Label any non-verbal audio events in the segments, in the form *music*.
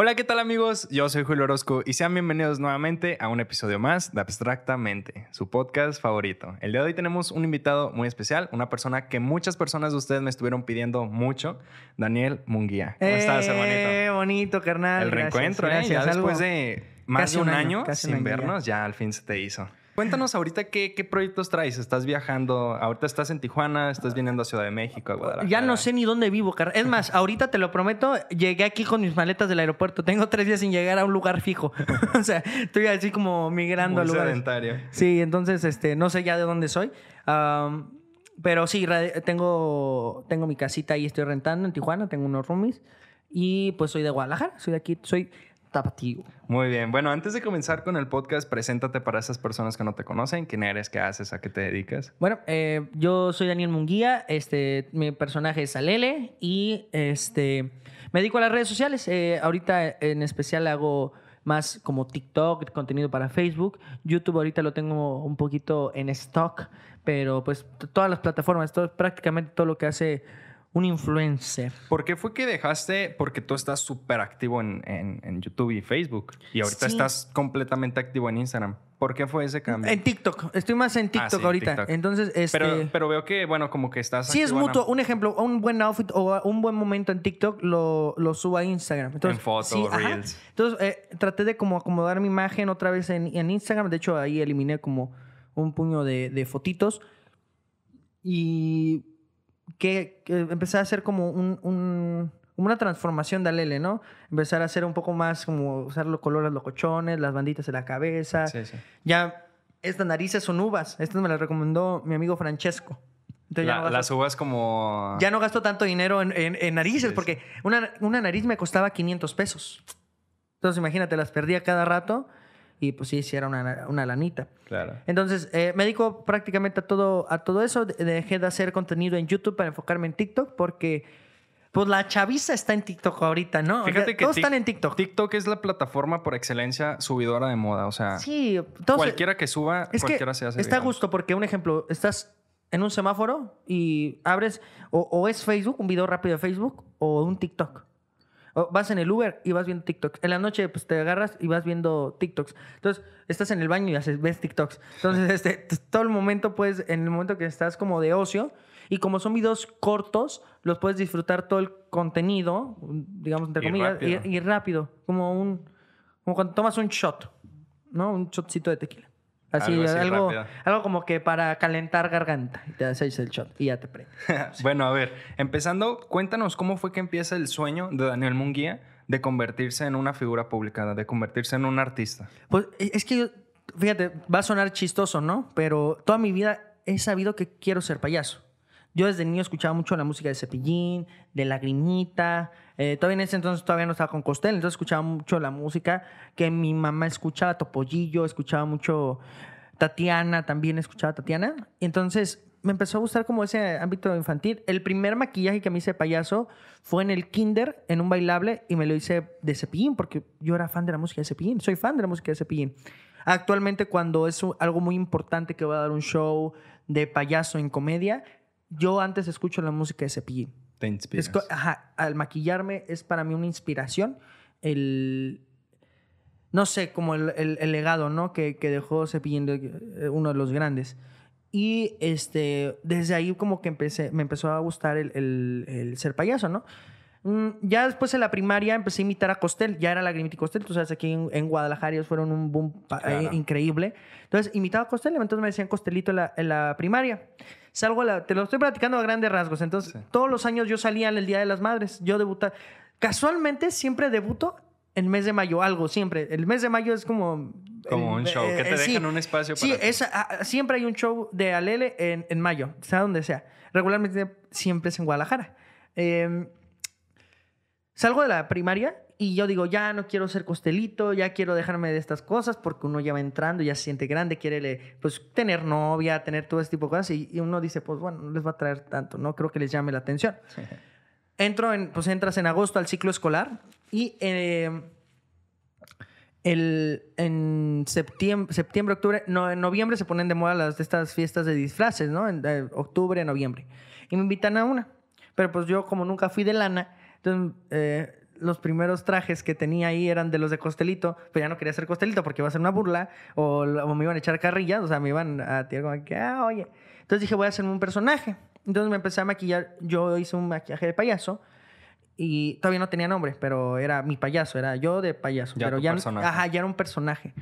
Hola, ¿qué tal amigos? Yo soy Julio Orozco y sean bienvenidos nuevamente a un episodio más de Abstractamente, su podcast favorito. El día de hoy tenemos un invitado muy especial, una persona que muchas personas de ustedes me estuvieron pidiendo mucho, Daniel Munguía. ¿Cómo estás, hermanito? Eh, bonito, carnal. El Gracias, reencuentro, ¿eh? Ya después de más casi de un año, año, sin vernos, ya al fin se te hizo. Cuéntanos ahorita qué, qué proyectos traes. ¿Estás viajando? Ahorita estás en Tijuana, estás viniendo a Ciudad de México, a Guadalajara. Ya no sé ni dónde vivo, carnal. Es más, ahorita te lo prometo, llegué aquí con mis maletas del aeropuerto. Tengo tres días sin llegar a un lugar fijo. *laughs* o sea, estoy así como migrando Muy a lugares. sedentario. Sí, entonces este, no sé ya de dónde soy. Pero sí, tengo, tengo mi casita ahí, estoy rentando en Tijuana, tengo unos roomies. Y pues soy de Guadalajara, soy de aquí, soy Muy bien. Bueno, antes de comenzar con el podcast, preséntate para esas personas que no te conocen. ¿Quién eres? ¿Qué haces? ¿A qué te dedicas? Bueno, eh, yo soy Daniel Munguía, este, mi personaje es Alele y este, me dedico a las redes sociales. Eh, ahorita en especial hago más como TikTok, contenido para Facebook. YouTube ahorita lo tengo un poquito en stock, pero pues todas las plataformas, todo, prácticamente todo lo que hace un influencer. ¿Por qué fue que dejaste? Porque tú estás súper activo en, en- en YouTube y Facebook. Y ahorita Sí. estás completamente activo en Instagram. ¿Por qué fue ese cambio? En TikTok, estoy más en TikTok Ah, sí, ahorita. TikTok. Entonces, este... pero, pero veo que, bueno, como que estás Sí, es mutuo. Un ejemplo, un buen outfit o un buen momento en TikTok lo, lo subo a Instagram. Entonces, En fotos, sí, ajá. reels. Entonces, eh, traté de como acomodar mi imagen otra vez en, en Instagram. De hecho, ahí eliminé como un puño de, de fotitos. Y que, que empecé a hacer como un, un- una transformación de Alele, ¿no? Empezar a hacer un poco más como usar los colores locochones, las banditas en la cabeza. Sí, sí. Ya, estas narices son uvas. Estas me las recomendó mi amigo Francesco. Entonces ya no gasto- las uvas como... ya no gasto tanto dinero en, en- en narices Sí, porque una, una nariz me costaba 500 pesos. Entonces imagínate, las perdía cada rato y pues sí, sí era una, una lanita. Claro. Entonces eh, me dedico prácticamente a todo, a todo eso. De- Dejé de hacer contenido en YouTube para enfocarme en TikTok porque pues la chaviza está en TikTok ahorita, ¿no? O sea, Fíjate que todos están en TikTok. TikTok es la plataforma por excelencia subidora de moda. O sea, Sí, cualquiera que suba, Es que cualquiera se hace está a gusto porque, un ejemplo, estás en un semáforo y abres o, o es Facebook, un video rápido de Facebook, o un TikTok. Vas en el Uber y vas viendo TikToks. En la noche pues te agarras y vas viendo TikToks. Entonces, estás en el baño y haces, ves TikToks. Entonces, *laughs* este, todo el momento, pues, en el momento que estás como de ocio, y como son videos cortos, los puedes disfrutar todo el contenido, digamos, entre Y comillas, rápido. y, y rápido. Como un como cuando tomas un shot, ¿no? Un shotcito de tequila. Así, Algo algo, así algo, rápido. como que para calentar garganta. Y te haces el shot y ya te prende. *laughs* bueno, a ver, empezando, cuéntanos cómo fue que empieza el sueño de Daniel Munguía de convertirse en una figura pública, de convertirse en un artista. Pues e- es que fíjate, va a sonar chistoso, ¿no? Pero toda mi vida he sabido que quiero ser payaso. Yo desde niño escuchaba mucho la música de Cepillín, de Lagrimita. eh, todavía en ese entonces todavía no estaba con Costel, entonces escuchaba mucho la música que mi mamá escuchaba, Topollillo, escuchaba mucho Tatiana, también escuchaba Tatiana. Y entonces me empezó a gustar como ese ámbito infantil. El primer maquillaje que me hice de payaso fue en el kinder, en un bailable, y me lo hice de Cepillín, porque yo era fan de la música de Cepillín. Soy fan de la música de Cepillín. Actualmente, cuando es algo muy importante que voy a dar un show de payaso en comedia, yo antes escucho la música de Cepillín. Te inspiras. ajá, al maquillarme es para mí una inspiración. El. No sé, como el, el- el legado, ¿no? Que, que dejó Cepillín, eh, uno de los grandes. Y este, desde ahí como que empecé, me empezó a gustar el, el- el ser payaso, ¿no? Mm, Ya después en la primaria empecé a imitar a Costel, ya era Lagrimita y Costel, tú sabes, aquí en, en Guadalajara ellos fueron un boom Claro. eh, increíble. Entonces imitaba a Costel, entonces me decían Costelito en la, en la primaria. Salgo a la, te lo estoy platicando a grandes rasgos, entonces Sí. todos los años yo salía en el Día de las Madres, yo debutaba. Casualmente siempre debuto en mes de mayo, algo, siempre. El mes de mayo es como... Como un show, que te eh, sí. dejan un espacio Sí, para ti. es, ah, siempre hay un show de Alele en, en mayo, sea donde sea. Regularmente siempre es en Guadalajara. Eh, salgo de la primaria y yo digo, ya no quiero ser costelito, ya quiero dejarme de estas cosas porque uno ya va entrando, ya se siente grande, quiere pues, tener novia, tener todo este tipo de cosas y, y uno dice, pues bueno, no les va a traer tanto, no creo que les llame la atención. Entro en, pues entras en agosto al ciclo escolar y eh, el, en septiembre, septiembre, octubre, no, en noviembre se ponen de moda las estas fiestas de disfraces, ¿no? En eh, octubre, noviembre. Y me invitan a una. Pero pues yo como nunca fui de lana, entonces eh, los primeros trajes que tenía ahí eran de los de Costelito, pero ya no quería ser Costelito porque iba a ser una burla o, o me iban a echar carrillas, o sea, me iban a tirar como que, ah, oye. Entonces dije, voy a hacerme un personaje. Entonces me empecé a maquillar, yo hice un maquillaje de payaso y todavía no tenía nombre, pero era mi payaso, era yo de payaso. Ya pero ya, personaje. ajá, ya era un personaje.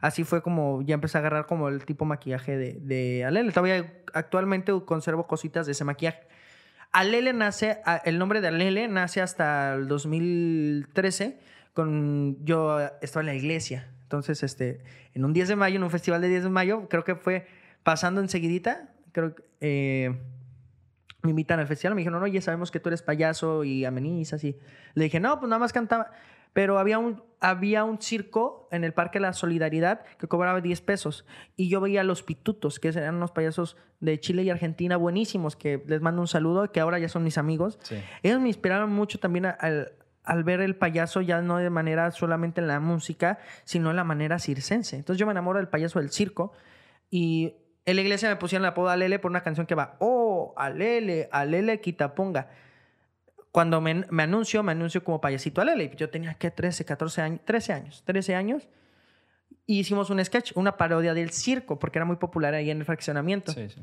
Así fue como ya empecé a agarrar como el tipo maquillaje de, de Alele. Todavía actualmente conservo cositas de ese maquillaje. Alele nace, el nombre de Alele nace hasta el 2013. Con, yo estaba en la iglesia. Entonces, este, en un 10 de mayo, en un festival de 10 de mayo, creo que fue pasando enseguidita, creo que eh, me invitan al festival. Me dijeron, oye, sabemos que tú eres payaso y amenizas. Y le dije, no, pues nada más cantaba. Pero había un, había un circo en el Parque de la Solidaridad que cobraba 10 pesos. Y yo veía a los pitutos, que eran unos payasos de Chile y Argentina buenísimos, que les mando un saludo, que ahora ya son mis amigos. Sí. Ellos me inspiraron mucho también al, al ver el payaso ya no de manera solamente en la música, sino en la manera circense. Entonces yo me enamoro del payaso del circo y en la iglesia me pusieron el apodo Alele por una canción que va, oh, Alele, Alele Quitaponga. Cuando me, me anuncio, me anuncio como payasito Alele. Yo tenía que 13, 14 años, 13 años, 13 años. Y hicimos un sketch, una parodia del circo, porque era muy popular ahí en el fraccionamiento. Sí, sí.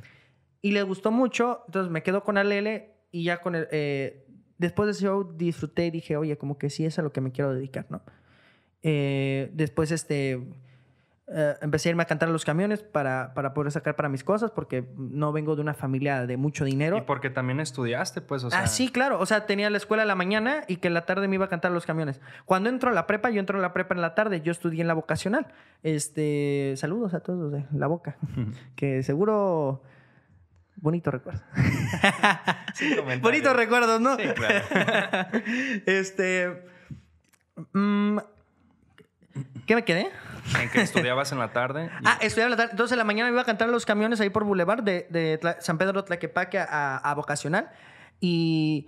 Y le gustó mucho, entonces me quedo con Alele y ya con el... eh, después de ese show disfruté y dije, oye, como que sí es a lo que me quiero dedicar, ¿no? Eh, después, este... eh, empecé a irme a cantar a los camiones para, para poder sacar para mis cosas porque no vengo de una familia de mucho dinero. Y porque también estudiaste, pues, o sea. ah, sí, claro. O sea, tenía la escuela en la mañana y que en la tarde me iba a cantar a los camiones. Cuando entro a la prepa, yo entro a la prepa en la tarde. Yo estudié en la vocacional. Este, saludos a todos de la boca. *laughs* que seguro... Bonito recuerdo. *laughs* *laughs* Bonitos recuerdos, ¿no? Sí, claro. este... mm, ¿Qué me quedé? En que estudiabas en la tarde. y- Ah, estudiaba en la tarde. Entonces, en la mañana me iba a cantar los camiones ahí por Boulevard de, de San Pedro Tlaquepaque a, a Vocacional. Y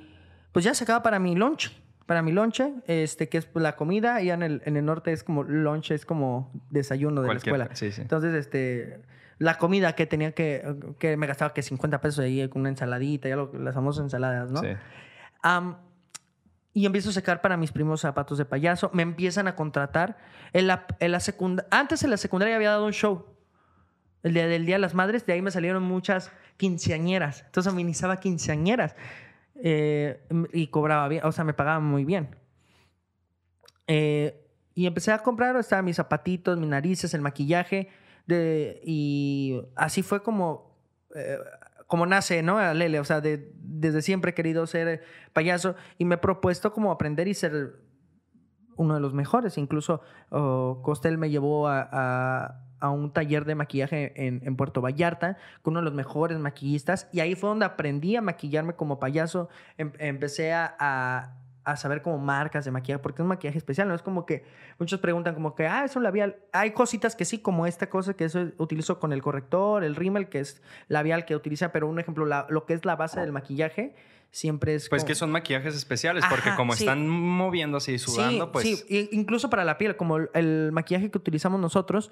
pues ya se acaba para mi lunch. Para mi lonche, este, que es la comida. Y en el, en el norte es como lunch, es como desayuno de Cualquier- la escuela. sí, sí. Entonces, este, la comida que tenía que, que me gastaba que 50 pesos ahí con una ensaladita, ya lo- las famosas ensaladas, ¿no? Sí. Y empiezo a sacar para mis primos zapatos de payaso. Me empiezan a contratar. En la, en la secunda- Antes en la secundaria había dado un show. El día del Día de las Madres. De ahí me salieron muchas quinceañeras. Entonces amenizaba quinceañeras. Eh, y cobraba bien. O sea, me pagaban muy bien. Eh, y empecé a comprar, estaban mis zapatitos, mis narices, el maquillaje. Y así fue como, eh, como nace, ¿no? Lele. O sea, de- desde siempre he querido ser payaso y me he propuesto como aprender y ser uno de los mejores. Incluso oh, Costel me llevó a, a- a un taller de maquillaje en, en Puerto Vallarta con uno de los mejores maquillistas y ahí fue donde aprendí a maquillarme como payaso. Em- empecé a, a- a saber como marcas de maquillaje porque es un maquillaje especial. No es como que muchos preguntan como que, ah, es un labial. Hay cositas que sí, como esta cosa que eso utilizo con el corrector, el rímel, que es labial que utiliza, pero un ejemplo, la- lo que es la base del maquillaje siempre es... Pues como- que son maquillajes especiales, porque como sí. están moviéndose y sudando, sí, pues. Sí, incluso para la piel, como el, el maquillaje que utilizamos nosotros,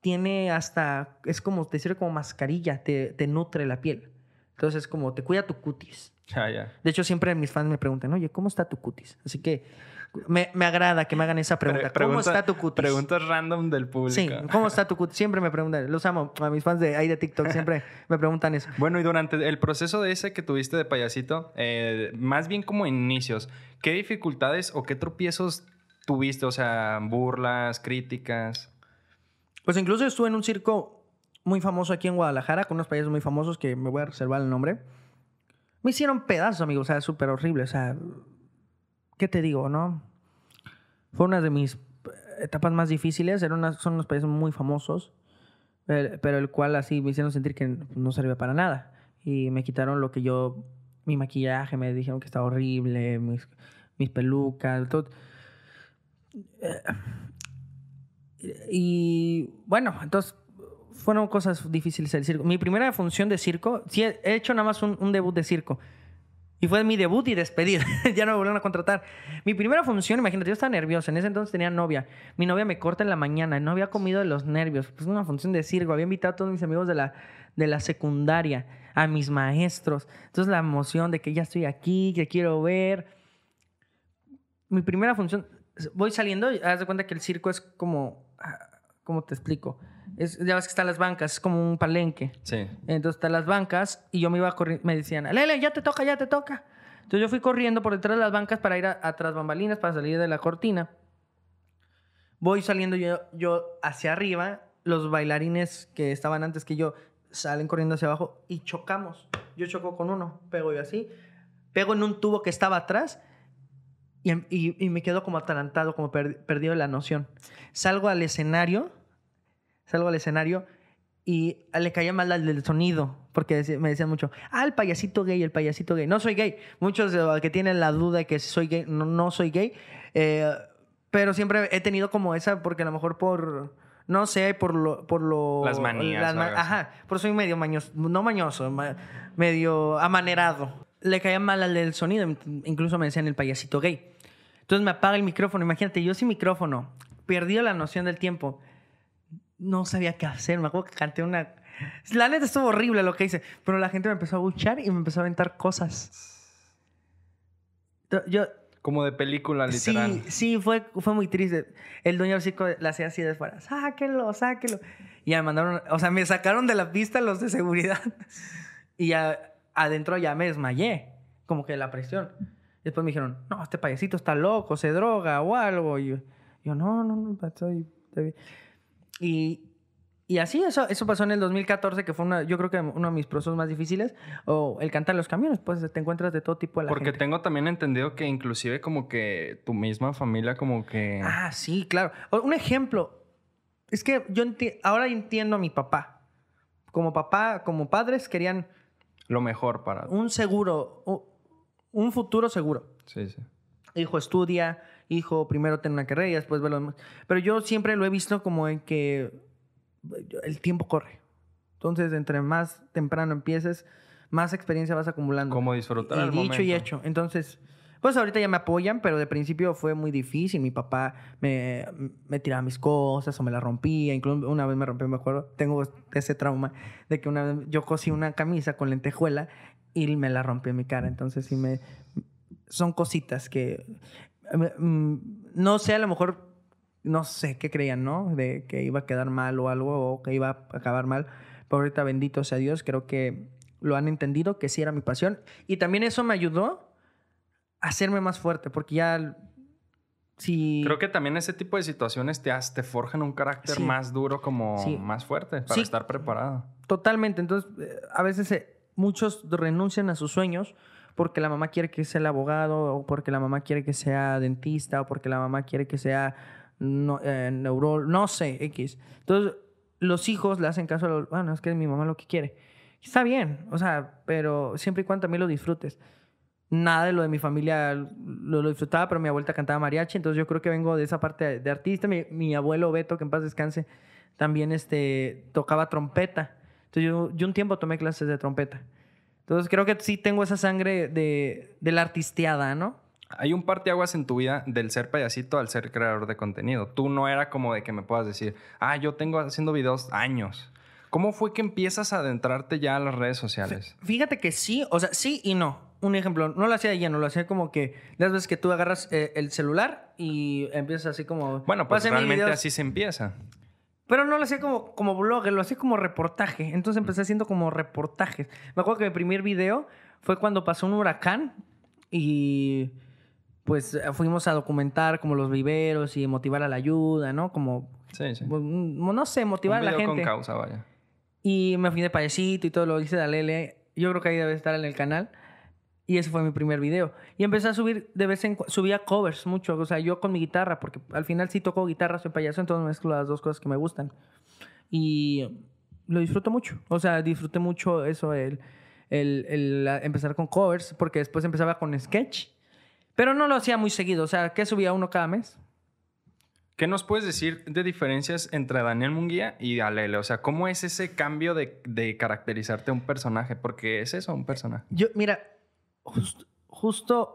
tiene hasta, es como, te sirve como mascarilla, te, te nutre la piel. Entonces, es como, te cuida tu cutis. Ya. De hecho, siempre mis fans me preguntan, oye, ¿cómo está tu cutis? Así que me, me agrada que me hagan esa pregunta. Pre- ¿Cómo está tu cutis? Preguntas random del público. Sí, ¿cómo está tu cutis? Siempre me preguntan, los amo, a mis fans de ahí de TikTok siempre me preguntan eso. Bueno, y durante el proceso de ese que tuviste de payasito, eh, más bien como inicios, ¿qué dificultades o qué tropiezos tuviste? O sea, burlas, críticas. Pues incluso estuve en un circo muy famoso aquí en Guadalajara con unos payasos muy famosos que me voy a reservar el nombre. Me hicieron pedazos, amigo, o sea, súper horrible. O sea, ¿qué te digo, no? Fue una de mis etapas más difíciles. Eran unas- son unos payasos muy famosos, pero el cual así me hicieron sentir que no servía para nada. Y me quitaron lo que yo, mi maquillaje, me dijeron que estaba horrible, mis, mis pelucas, todo. Eh, y bueno, entonces fueron cosas difíciles del circo. Mi primera función de circo, sí, he he hecho nada más un, un debut de circo. Y fue mi debut y despedida. *laughs* ya no me volvieron a contratar. Mi primera función, imagínate, yo estaba nerviosa. En ese entonces tenía novia. Mi novia me corta en la mañana. No había comido de los nervios. Pues una función de circo. Había invitado a todos mis amigos de la, de la secundaria, a mis maestros. Entonces la emoción de que ya estoy aquí, que quiero ver. mi primera función, voy saliendo haz de cuenta que el circo es como, ah, ¿cómo te explico? Es, ya ves que están las bancas, es como un palenque. Sí. Entonces están las bancas y yo me iba corriendo, me decían, Lele, ya te toca, ya te toca. Entonces yo fui corriendo por detrás de las bancas para ir a, atrás bambalinas, para salir de la cortina. Voy saliendo yo, yo hacia arriba, los bailarines que estaban antes que yo salen corriendo hacia abajo y chocamos. Yo choco con uno, pego yo así, pego en un tubo que estaba atrás y, y- y me quedo como atalantado, como per- perdido la noción. Salgo al escenario, salgo al escenario y le caía mal al del sonido, porque me decían mucho, ah, el payasito gay, el payasito gay. No soy gay. Muchos que tienen la duda de que soy gay, no, no soy gay, eh, pero siempre he tenido como esa, porque a lo mejor por, no sé, por lo... Por lo Las manías las ajá, por soy medio mañoso, no mañoso, ma- medio amanerado. Le caía mal al del sonido, incluso me decían el payasito gay. Entonces me apaga el micrófono, imagínate, yo sin micrófono, perdido la noción del tiempo no sabía qué hacer. Me acuerdo que canté una. La neta estuvo horrible lo que hice, pero la gente me empezó a buchar y me empezó a aventar cosas. Yo-. Como de película, literal. Sí, sí, fue, fue muy triste. El dueño del circo la hacía así de fuera: sáquenlo, sáquenlo. Y ya me mandaron. O sea, me sacaron de la pista los de seguridad. *laughs* Y ya adentro ya me desmayé, como que de la presión. Después me dijeron: no, este payasito está loco, se droga o algo. Y yo, yo no, no, no, estoy, estoy bien". Y, y así, eso, eso pasó en el 2014, que fue una, yo creo que uno de mis procesos más difíciles. O el cantar los camiones, pues te encuentras de todo tipo de la Porque gente. tengo también entendido que inclusive como que tu misma familia como que... Ah, sí, claro. Un ejemplo. Es que yo enti- ahora entiendo a mi papá. Como papá, como padres querían Lo mejor para... un seguro, un futuro seguro. Sí, sí. Hijo, estudia, hijo, primero ten una carrera y después ve lo demás. Pero yo siempre lo he visto como en que el tiempo corre. Entonces, entre más temprano empieces, más experiencia vas acumulando. Como disfrutar y el dicho y momento. hecho. Entonces, pues ahorita ya me apoyan, pero de principio fue muy difícil. Mi papá me, me tiraba mis cosas o me las rompía. Incluso una vez me rompió, me acuerdo, tengo ese trauma de que una vez yo cosí una camisa con lentejuela y me la rompió en mi cara. Entonces, sí me... Son cositas que... mm, No sé, a lo mejor... No sé qué creían, ¿no? De que iba a quedar mal o algo, o que iba a acabar mal. Pero ahorita, bendito sea Dios, creo que lo han entendido, que sí era mi pasión. Y también eso me ayudó a hacerme más fuerte, porque ya... Si... Creo que también ese tipo de situaciones te, te forjan un carácter Sí. más duro, como Sí. más fuerte, para Sí. estar preparado. Totalmente. Entonces, eh, a veces eh, muchos renuncian a sus sueños porque la mamá quiere que sea el abogado, o porque la mamá quiere que sea dentista, o porque la mamá quiere que sea no, eh, no sé, X. Entonces, los hijos le hacen caso a los, bueno, es que mi mamá lo que quiere. Está bien, o sea, pero siempre y cuando también lo disfrutes. Nada de lo de mi familia lo, lo disfrutaba, pero mi abuelita cantaba mariachi, entonces yo creo que vengo de esa parte de, de artista. Mi, mi abuelo Beto, que en paz descanse, también este, tocaba trompeta. Entonces yo, yo un tiempo tomé clases de trompeta. Entonces creo que sí tengo esa sangre de, de la artisteada, ¿no? Hay un parteaguas en tu vida del ser payasito al ser creador de contenido. Tú no era como de que me puedas decir, ah, yo tengo haciendo videos años. ¿Cómo fue que empiezas a adentrarte ya a las redes sociales? Fíjate que sí, o sea, sí y no. Un ejemplo, no lo hacía de lleno, lo hacía como que las veces que tú agarras eh, el celular y empiezas así como... Bueno, pues realmente así se empieza. Pero no lo hacía como, como blogger, lo hacía como reportaje. Entonces empecé haciendo como reportajes. Me acuerdo que mi primer video fue cuando pasó un huracán y pues fuimos a documentar como los viveros y motivar a la ayuda, ¿no? Como, Sí, sí. pues, mm, no sé, motivar Un a la gente. con causa, vaya. Y me fui de payasito y todo lo hice de Alele. Yo creo que ahí debe estar en el canal. Y ese fue mi primer video. Y empecé a subir de vez en cuando. Subía covers mucho. O sea, yo con mi guitarra, porque al final sí toco guitarra, soy payaso, entonces mezclo las dos cosas que me gustan. Y lo disfruto mucho. O sea, disfruté mucho eso, el, el, el, la- empezar con covers, porque después empezaba con sketch. Pero no lo hacía muy seguido. O sea, que subía uno cada mes. ¿Qué nos puedes decir de diferencias entre Daniel Munguía y Alele? O sea, ¿cómo es ese cambio de, de caracterizarte a un personaje? Porque es eso, un personaje. Yo, mira, just- justo.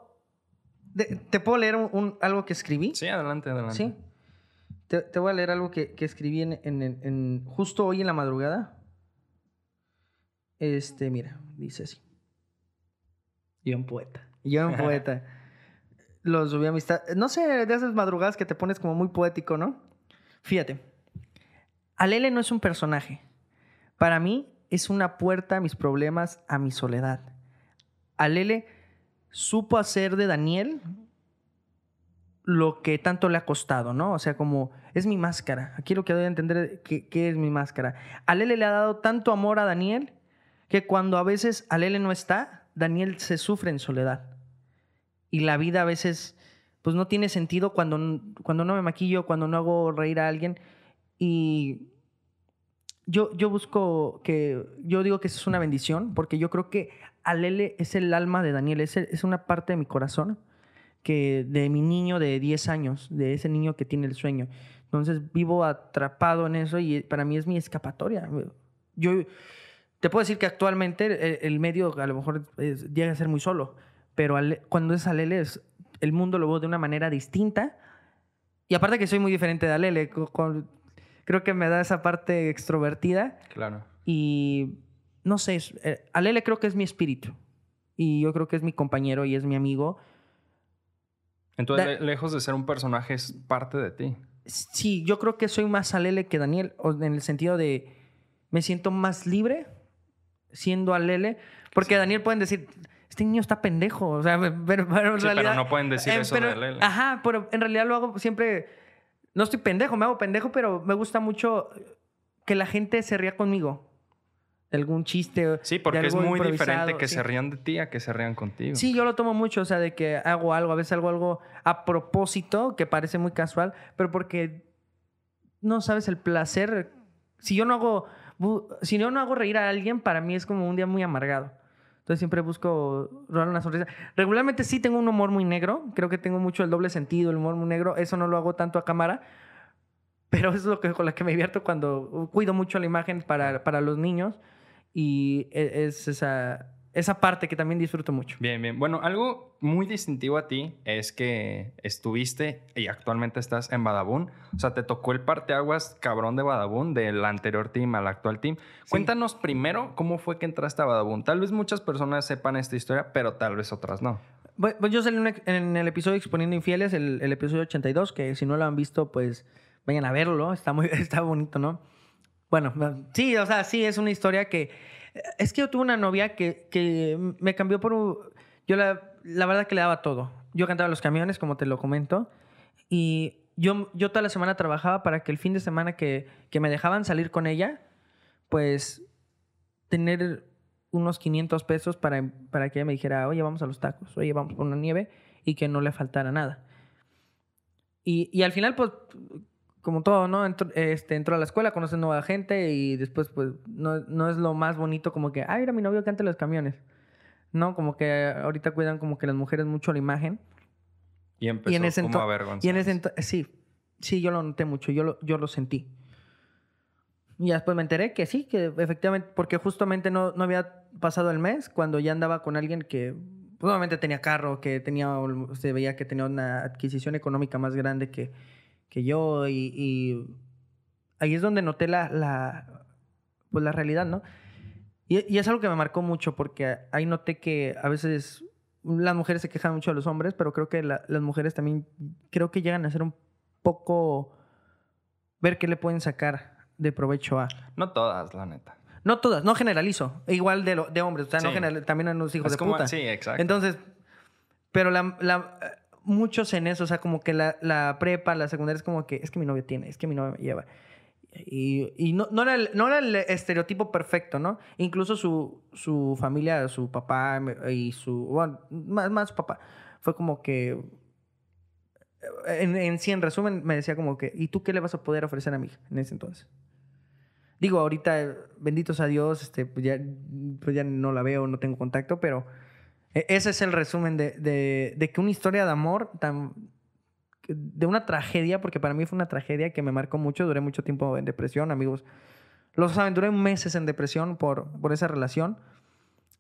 de- ¿Te puedo leer un- un- algo que escribí? Sí, adelante, adelante. Sí. Te, te voy a leer algo que, que escribí en, en- en- en- justo hoy en la madrugada. Este, mira, dice así. Yo un poeta. Yo un *laughs* poeta. Lo subí a amistad. No sé, de esas madrugadas que te pones como muy poético, ¿no? Fíjate. Alele no es un personaje. Para mí es una puerta a mis problemas, a mi soledad. Alele supo hacer de Daniel lo que tanto le ha costado, ¿no? O sea, como es mi máscara. Aquí lo que doy a entender que, que es mi máscara. Alele le ha dado tanto amor a Daniel que cuando a veces Alele no está, Daniel se sufre en soledad. Y la vida a veces pues no tiene sentido cuando, cuando no me maquillo, cuando no hago reír a alguien. Y yo, yo busco que, yo digo que eso es una bendición, porque yo creo que Alele es el alma de Daniel, es, es una parte de mi corazón que de mi niño de 10 años, de ese niño que tiene el sueño. Entonces vivo atrapado en eso y para mí es mi escapatoria. Yo te puedo decir que actualmente el, medio a lo mejor llega a ser muy solo, pero cuando es Alele, es, el mundo lo veo de una manera distinta. Y aparte que soy muy diferente de Alele, creo que me da esa parte extrovertida. Claro. Y no sé, eh, Alele creo que es mi espíritu. Y yo creo que es mi compañero y es mi amigo. Entonces, lejos de ser un personaje, es parte de ti. Sí, yo creo que soy más Alele que Daniel, en el sentido de me siento más libre siendo Alele, porque Daniel pueden decir, este niño está pendejo, o sea, *laughs* pero, en realidad... Pero no pueden decir eso de Alele. Ajá, pero en realidad lo hago siempre, no estoy pendejo, me hago pendejo, pero me gusta mucho que la gente se ría conmigo algún chiste. Sí, porque es muy diferente que se rían de ti a que se rían contigo. Sí, yo lo tomo mucho, o sea, de que hago algo, a veces hago algo a propósito, que parece muy casual, pero porque no sabes el placer. Si yo no hago, si yo no hago reír a alguien, para mí es como un día muy amargado. Entonces siempre busco robar una sonrisa. Regularmente sí tengo un humor muy negro, creo que tengo mucho el doble sentido, el humor muy negro, eso no lo hago tanto a cámara, pero eso es lo que, con lo que me divierto cuando cuido mucho la imagen para, para los niños y e, es esa, esa parte que también disfruto mucho. Bien, bien. Bueno, algo muy distintivo a ti es que estuviste y actualmente estás en Badabun. O sea, te tocó el parteaguas cabrón de Badabun, del anterior team al actual team. Cuéntanos primero cómo fue que entraste a Badabun. Tal vez muchas personas sepan esta historia, pero tal vez otras no. Pues yo salí en el episodio Exponiendo Infieles, el, el episodio 82, que si no lo han visto, pues vayan a verlo. Está muy *laughs* está bonito, ¿no? Bueno, sí, o sea, sí, es una historia que... Es que yo tuve una novia que, que me cambió por... Un, yo la, la verdad que le daba todo. Yo cantaba los camiones, como te lo comento, y yo, yo toda la semana trabajaba para que el fin de semana que, que me dejaban salir con ella, pues tener unos 500 pesos para, para que ella me dijera, oye, vamos a los tacos, oye, vamos por una nieve, y que no le faltara nada. Y, y al final, pues como todo, ¿no? Entró, este, entró a la escuela, conoce nueva gente y después, pues, no, no es lo más bonito como que, ay, mira mi novio que ante los camiones. No, como que ahorita cuidan como que las mujeres mucho la imagen. Y empezó en ese como a Y en ese sí, sí, yo lo noté mucho, yo lo, yo lo sentí. Y después me enteré que sí, que efectivamente, porque justamente no, no había pasado el mes cuando ya andaba con alguien que pues, obviamente tenía carro, que tenía, se veía que tenía una adquisición económica más grande que, que yo y, ahí es donde noté la, la, pues la realidad, ¿no? Y, es algo que me marcó mucho porque ahí noté que a veces las mujeres se quejan mucho de los hombres, pero creo que las mujeres también creo que llegan a ser un poco ver qué le pueden sacar de provecho a. No todas, la neta. No todas, no generalizo. Igual de, de hombres, o sea, no general, también a los hijos de puta. Sí, exacto. Entonces, pero la, la, muchos en eso, o sea, como que la, la, prepa, la secundaria es como que es que mi novio tiene, es que mi novio lleva. Y, y no, no, era el, no, era el, estereotipo perfecto, ¿no? Incluso su, su familia, su papá y su, bueno, más, más su papá, fue como que, en, en sí, en resumen, me decía como que, ¿y tú qué le vas a poder ofrecer a mi hija en ese entonces? Digo, ahorita, benditos a Dios, este, pues ya, pues ya no la veo, no tengo contacto, pero ese es el resumen de, de, que una historia de amor de una tragedia, porque para mí fue una tragedia que me marcó mucho, duré mucho tiempo en depresión, amigos. Lo saben, duré meses en depresión por, por esa relación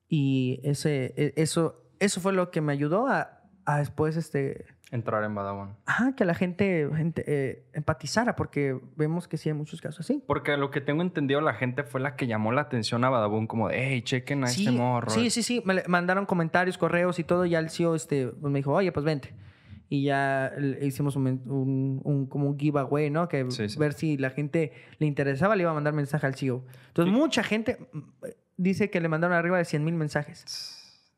y ese, e, eso, eso fue lo que me ayudó a, a después este, entrar en Badabun. Ajá, que la gente, eh, empatizara, porque vemos que sí hay muchos casos así. Porque lo que tengo entendido, la gente fue la que llamó la atención a Badabun, como de, hey, chequen a este morro. Sí, sí, sí. Me mandaron comentarios, correos y todo, y al CEO este, pues me dijo, oye, pues vente. y ya hicimos un, men- un- un- como un giveaway, ¿no? Que Sí, sí. ver si la gente le interesaba, le iba a mandar mensaje al CEO. Entonces, Sí. mucha gente mm, dice que le mandaron arriba de 100 mil mensajes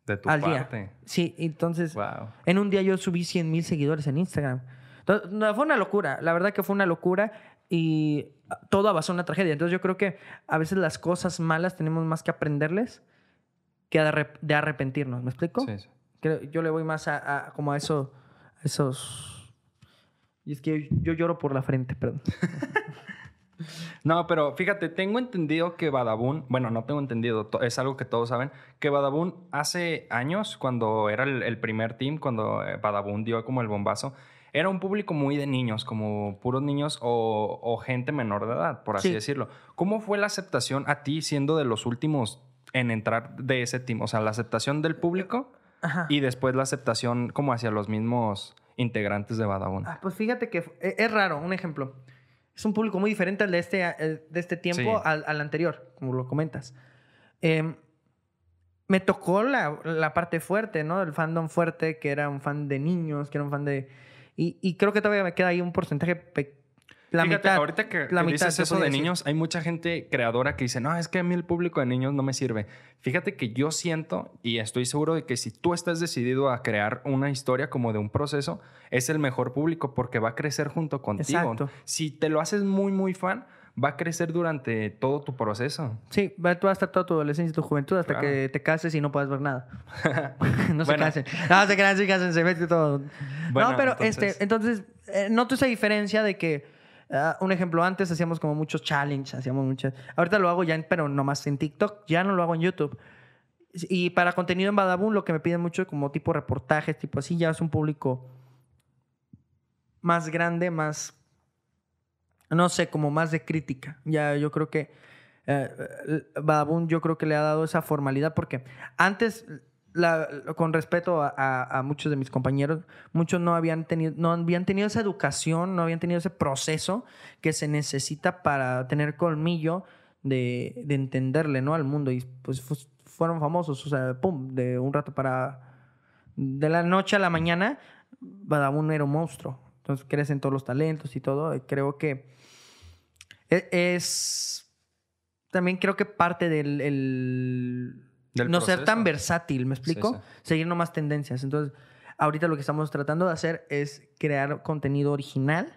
De tu al parte. día. Sí, entonces, Wow. en un día yo subí 100 mil seguidores en Instagram. Entonces, no, fue una locura, la verdad que fue una locura y todo basó en una tragedia. Entonces yo creo que a veces las cosas malas tenemos más que aprenderles que de, arrep- de arrepentirnos. ¿Me explico? Sí, sí. Creo- yo le voy más a, a- como a eso, a esos... Y es que yo, yo lloro por la frente, perdón. *laughs* *laughs* No, pero fíjate, tengo entendido que Badabun, bueno, no tengo entendido, es algo que todos saben, que Badabun hace años, cuando era el, el primer team, cuando eh, Badabun dio como el bombazo, era un público muy de niños, como puros niños o, o gente menor de edad, por así Sí. decirlo. ¿Cómo fue la aceptación a ti siendo de los últimos en entrar de ese team? O sea, la aceptación del público Ajá. y después la aceptación como hacia los mismos integrantes de Badabun. Ah, pues fíjate que e- es raro, un ejemplo. Es un público muy diferente al de este, eh, de este tiempo Sí. al, al anterior, como lo comentas. Em, me tocó la, la parte fuerte, ¿no? El fandom fuerte, que era un fan de niños, que era un fan de... Y, y creo que todavía me queda ahí un porcentaje... pe- La Fíjate, mitad. ahorita que, la que mitad, dices eso de decir. niños, hay mucha gente creadora que dice, no, es que a mí el público de niños no me sirve. Fíjate que yo siento y estoy seguro de que si tú estás decidido a crear una historia como de un proceso, es el mejor público porque va a crecer junto contigo. Exacto. Si te lo haces muy, muy fan, va a crecer durante todo tu proceso. Sí, va tú hasta toda tu adolescencia y tu juventud, hasta Claro. que te cases y no puedas ver nada. *laughs* *laughs* no se Bueno. casen. No, se casen, se casen, se mete todo. Bueno, no, pero entonces- este, entonces, eh, noto esa diferencia de que, ah, un ejemplo, antes hacíamos como muchos challenges, hacíamos muchas. Ahorita lo hago ya, pero nomás en TikTok, ya no lo hago en YouTube. Y para contenido en Badabun, lo que me piden mucho como tipo reportajes, tipo así, ya es un público más grande, más no sé, como más de crítica. Ya yo creo que Badabun yo creo que le ha dado esa formalidad porque antes, con respeto a, muchos de mis compañeros, muchos no habían, tenido, no habían tenido esa educación, no habían tenido ese proceso que se necesita para tener colmillo de, de entenderle ¿no? al mundo y pues fu- fueron famosos, o sea, pum, de un rato para... De la noche a la mañana, Badabun era un monstruo. Entonces crecen todos los talentos y todo. y Creo que e- es también creo que parte del el Del no ser tan versátil, ¿me explico? Sí, Seguir nomás tendencias. Entonces, ahorita lo que estamos tratando de hacer es crear contenido original,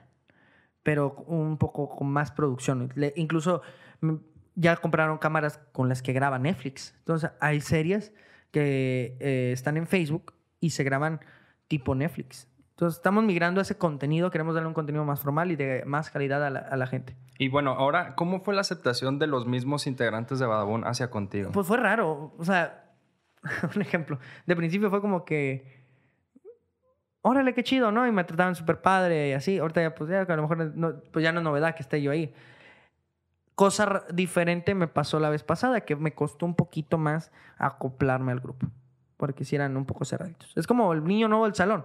pero un poco con más producción. Le- incluso mm, ya compraron cámaras con las que graba Netflix. Entonces, hay series que eh, están en Facebook y se graban tipo Netflix. Entonces, estamos migrando a ese contenido, queremos darle un contenido más formal y de más calidad a la, a la gente. Y bueno, ahora, ¿cómo fue la aceptación de los mismos integrantes de Badabun hacia contigo? Pues fue raro. O sea, *laughs* un ejemplo. De principio fue como que. Órale, qué chido, ¿no? Y me trataban súper padre y así. Ahorita ya, pues ya, a lo mejor no, pues ya no es novedad que esté yo ahí. Cosa diferente me pasó la vez pasada, que me costó un poquito más acoplarme al grupo. Porque si eran un poco cerraditos. Es como el niño nuevo del salón.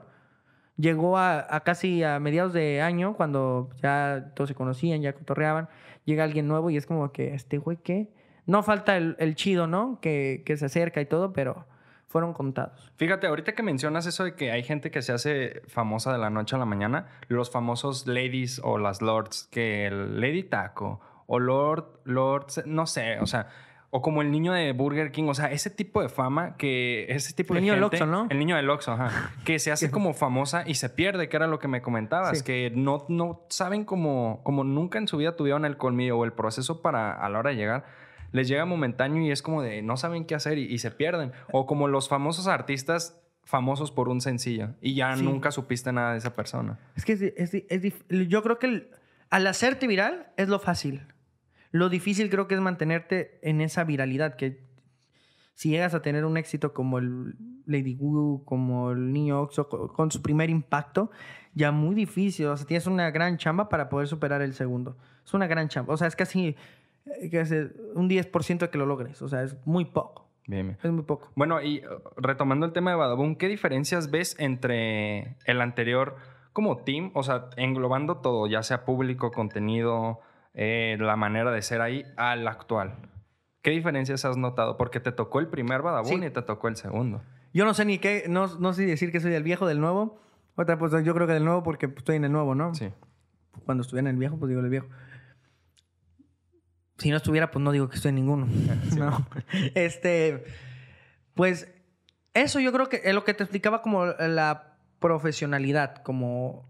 Llegó a, casi a mediados de año, cuando ya todos se conocían, ya cotorreaban. Llega alguien nuevo y es como que, este güey, ¿qué? No falta el, el chido, ¿no? Que, que se acerca y todo, pero fueron contados. Fíjate, ahorita que mencionas eso de que hay gente que se hace famosa de la noche a la mañana, los famosos ladies o las lords, que el Lady Taco o Lord, Lord, no sé, o sea, o como el niño de Burger King, o sea, ese tipo de fama que ese tipo El de niño del gente, Oxxo, ¿no? El niño del Oxxo, ajá, *laughs* que se hace como famosa y se pierde, que era lo que me comentabas, Sí. que no, no saben como, como nunca en su vida tuvieron el colmillo o el proceso para a la hora de llegar les llega momentáneo y es como de no saben qué hacer y, y se pierden. O como los famosos artistas famosos por un sencillo y ya Sí. nunca supiste nada de esa persona. Es que es, es yo creo que el- al hacerte viral es lo fácil. Lo difícil creo que es mantenerte en esa viralidad, que si llegas a tener un éxito como el Lady Wu, como el Niño Oxo, co- con su primer impacto, ya muy difícil. O sea, tienes una gran chamba para poder superar el segundo. Es una gran chamba. O sea, es casi eh, un 10% de que lo logres. O sea, es muy poco. Bien, bien. Es muy poco. Bueno, y uh, retomando el tema de Badaboom, ¿qué diferencias ves entre el anterior como team? O sea, englobando todo, ya sea público, contenido, eh, la manera de ser ahí, al actual. ¿Qué diferencias has notado? Porque te tocó el primer Badaboom Sí. y te tocó el segundo. Yo no sé ni qué, no, no sé decir que soy del viejo, del nuevo. Otra, pues yo creo que del nuevo porque estoy en el nuevo, ¿no? Sí. Cuando estuviera en el viejo, pues digo el viejo. Si no estuviera, pues no digo que estoy en ninguno. *laughs* no. Este, pues eso yo creo que es lo que te explicaba como la profesionalidad, como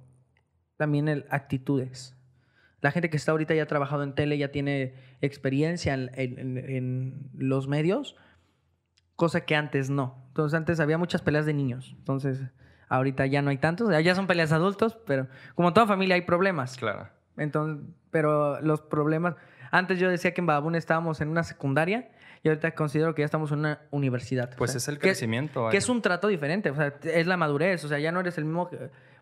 también el actitudes. La gente que está ahorita ya ha trabajado en tele, ya tiene experiencia en, en- en los medios, cosa que antes no. Entonces antes había muchas peleas de niños. Entonces ahorita ya no hay tantos. Ya son peleas adultos, pero como toda familia hay problemas. Claro. Entonces, pero los problemas. Antes yo decía que en Badabun estábamos en una secundaria y ahorita considero que ya estamos en una universidad. Pues O sea, es el crecimiento. Que, es un trato diferente, o sea, es la madurez. O sea, ya no eres el mismo